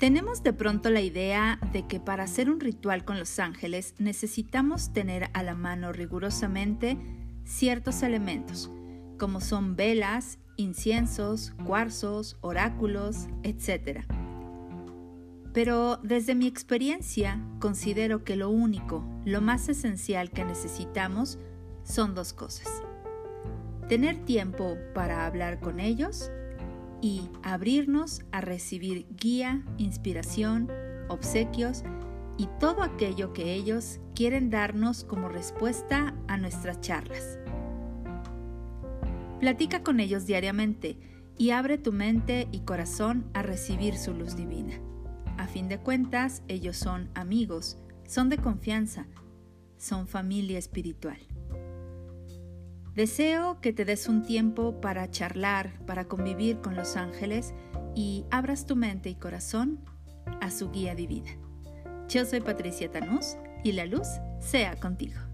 Tenemos de pronto la idea de que para hacer un ritual con los ángeles necesitamos tener a la mano rigurosamente ciertos elementos, como son velas, inciensos, cuarzos, oráculos, etc. Pero desde mi experiencia considero que lo único, lo más esencial que necesitamos son dos cosas. Tener tiempo para hablar con ellos y abrirnos a recibir guía, inspiración, obsequios y todo aquello que ellos quieren darnos como respuesta a nuestras charlas. Platica con ellos diariamente y abre tu mente y corazón a recibir su luz divina. A fin de cuentas, ellos son amigos, son de confianza, son familia espiritual. Deseo que te des un tiempo para charlar, para convivir con los ángeles y abras tu mente y corazón a su guía divina. Yo soy Patricia Tanús y la luz sea contigo.